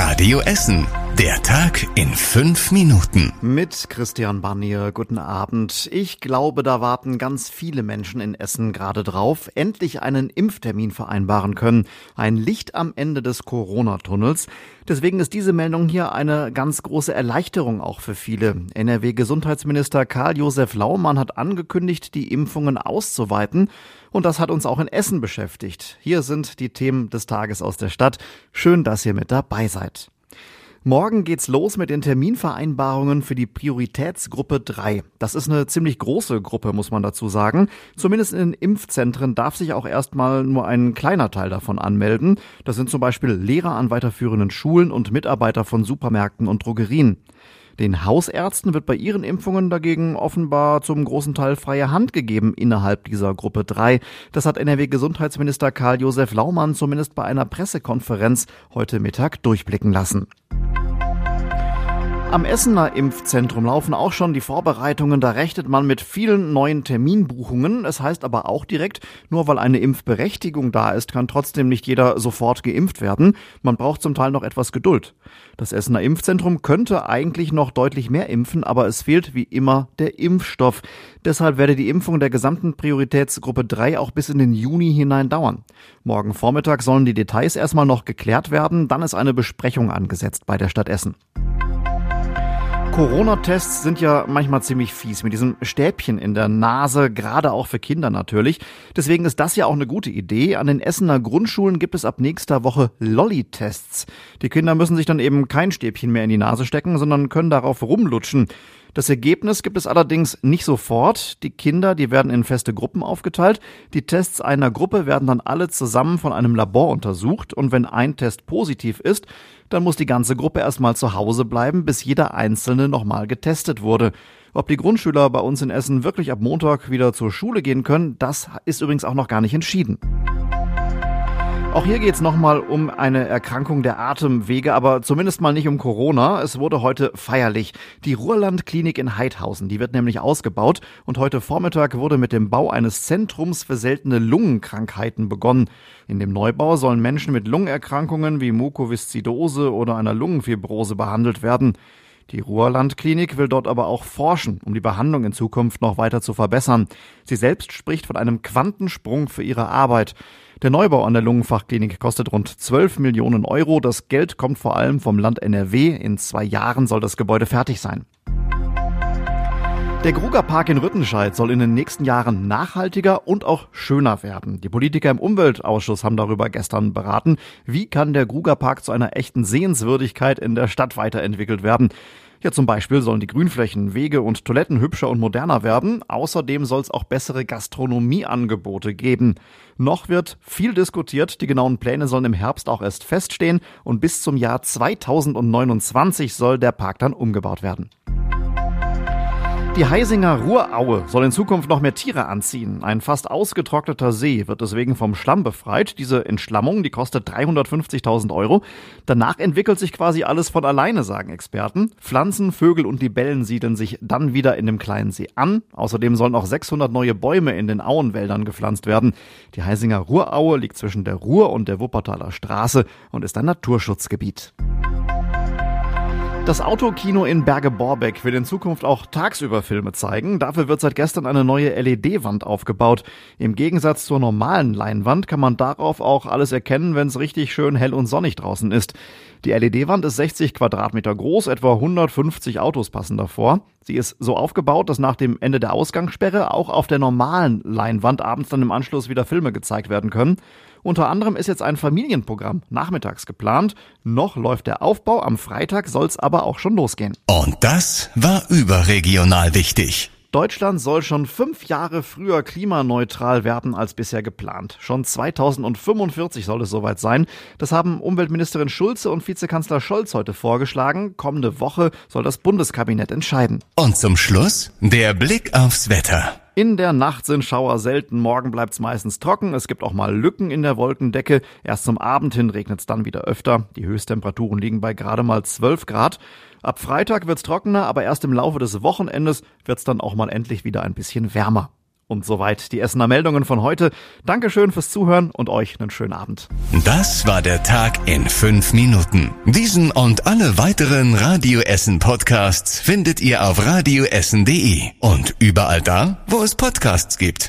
Radio Essen. Der Tag in fünf Minuten. Mit Christian Barnier, guten Abend. Ich glaube, da warten ganz viele Menschen in Essen gerade drauf, endlich einen Impftermin vereinbaren können. Ein Licht am Ende des Corona-Tunnels. Deswegen ist diese Meldung hier eine ganz große Erleichterung auch für viele. NRW-Gesundheitsminister Karl-Josef Laumann hat angekündigt, die Impfungen auszuweiten. Und das hat uns auch in Essen beschäftigt. Hier sind die Themen des Tages aus der Stadt. Schön, dass ihr mit dabei seid. Morgen geht's los mit den Terminvereinbarungen für die Prioritätsgruppe 3. Das ist eine ziemlich große Gruppe, muss man dazu sagen. Zumindest in den Impfzentren darf sich auch erstmal nur ein kleiner Teil davon anmelden. Das sind zum Beispiel Lehrer an weiterführenden Schulen und Mitarbeiter von Supermärkten und Drogerien. Den Hausärzten wird bei ihren Impfungen dagegen offenbar zum großen Teil freie Hand gegeben innerhalb dieser Gruppe 3. Das hat NRW-Gesundheitsminister Karl-Josef Laumann zumindest bei einer Pressekonferenz heute Mittag durchblicken lassen. Am Essener Impfzentrum laufen auch schon die Vorbereitungen. Da rechnet man mit vielen neuen Terminbuchungen. Es heißt aber auch direkt, nur weil eine Impfberechtigung da ist, kann trotzdem nicht jeder sofort geimpft werden. Man braucht zum Teil noch etwas Geduld. Das Essener Impfzentrum könnte eigentlich noch deutlich mehr impfen, aber es fehlt wie immer der Impfstoff. Deshalb werde die Impfung der gesamten Prioritätsgruppe 3 auch bis in den Juni hinein dauern. Morgen Vormittag sollen die Details erstmal noch geklärt werden. Dann ist eine Besprechung angesetzt bei der Stadt Essen. Corona-Tests sind ja manchmal ziemlich fies mit diesem Stäbchen in der Nase, gerade auch für Kinder natürlich. Deswegen ist das ja auch eine gute Idee. An den Essener Grundschulen gibt es ab nächster Woche Lolli-Tests. Die Kinder müssen sich dann eben kein Stäbchen mehr in die Nase stecken, sondern können darauf rumlutschen. Das Ergebnis gibt es allerdings nicht sofort. Die Kinder, die werden in feste Gruppen aufgeteilt. Die Tests einer Gruppe werden dann alle zusammen von einem Labor untersucht und wenn ein Test positiv ist, dann muss die ganze Gruppe erstmal zu Hause bleiben, bis jeder einzelne nochmal getestet wurde. Ob die Grundschüler bei uns in Essen wirklich ab Montag wieder zur Schule gehen können, das ist übrigens auch noch gar nicht entschieden. Auch hier geht es nochmal um eine Erkrankung der Atemwege, aber zumindest mal nicht um Corona. Es wurde heute feierlich. Die Ruhrland-Klinik in Heidhausen, die wird nämlich ausgebaut und heute Vormittag wurde mit dem Bau eines Zentrums für seltene Lungenkrankheiten begonnen. In dem Neubau sollen Menschen mit Lungenerkrankungen wie Mukoviszidose oder einer Lungenfibrose behandelt werden. Die Ruhrland-Klinik will dort aber auch forschen, um die Behandlung in Zukunft noch weiter zu verbessern. Sie selbst spricht von einem Quantensprung für ihre Arbeit. Der Neubau an der Lungenfachklinik kostet rund 12 Millionen Euro. Das Geld kommt vor allem vom Land NRW. In zwei Jahren soll das Gebäude fertig sein. Der Grugerpark in Rüttenscheid soll in den nächsten Jahren nachhaltiger und auch schöner werden. Die Politiker im Umweltausschuss haben darüber gestern beraten. Wie kann der Grugerpark zu einer echten Sehenswürdigkeit in der Stadt weiterentwickelt werden? Ja, zum Beispiel sollen die Grünflächen, Wege und Toiletten hübscher und moderner werden. Außerdem soll es auch bessere Gastronomieangebote geben. Noch wird viel diskutiert. Die genauen Pläne sollen im Herbst auch erst feststehen und bis zum Jahr 2029 soll der Park dann umgebaut werden. Die Heisinger Ruhraue soll in Zukunft noch mehr Tiere anziehen. Ein fast ausgetrockneter See wird deswegen vom Schlamm befreit. Diese Entschlammung, die kostet 350.000 Euro. Danach entwickelt sich quasi alles von alleine, sagen Experten. Pflanzen, Vögel und Libellen siedeln sich dann wieder in dem kleinen See an. Außerdem sollen auch 600 neue Bäume in den Auenwäldern gepflanzt werden. Die Heisinger Ruhraue liegt zwischen der Ruhr und der Wuppertaler Straße und ist ein Naturschutzgebiet. Das Autokino in Berge-Borbeck will in Zukunft auch tagsüber Filme zeigen. Dafür wird seit gestern eine neue LED-Wand aufgebaut. Im Gegensatz zur normalen Leinwand kann man darauf auch alles erkennen, wenn es richtig schön hell und sonnig draußen ist. Die LED-Wand ist 60 Quadratmeter groß, etwa 150 Autos passen davor. Sie ist so aufgebaut, dass nach dem Ende der Ausgangssperre auch auf der normalen Leinwand abends dann im Anschluss wieder Filme gezeigt werden können. Unter anderem ist jetzt ein Familienprogramm nachmittags geplant. Noch läuft der Aufbau, am Freitag soll es aber auch schon losgehen. Und das war überregional wichtig. Deutschland soll schon fünf Jahre früher klimaneutral werden als bisher geplant. Schon 2045 soll es soweit sein. Das haben Umweltministerin Schulze und Vizekanzler Scholz heute vorgeschlagen. Kommende Woche soll das Bundeskabinett entscheiden. Und zum Schluss der Blick aufs Wetter. In der Nacht sind Schauer selten, morgen bleibt's meistens trocken, es gibt auch mal Lücken in der Wolkendecke, erst zum Abend hin regnet's dann wieder öfter, die Höchsttemperaturen liegen bei gerade mal 12 Grad. Ab Freitag wird's trockener, aber erst im Laufe des Wochenendes wird's dann auch mal endlich wieder ein bisschen wärmer. Und soweit die Essener Meldungen von heute. Dankeschön fürs Zuhören und euch einen schönen Abend. Das war der Tag in fünf Minuten. Diesen und alle weiteren Radio Essen Podcasts findet ihr auf radioessen.de und überall da, wo es Podcasts gibt.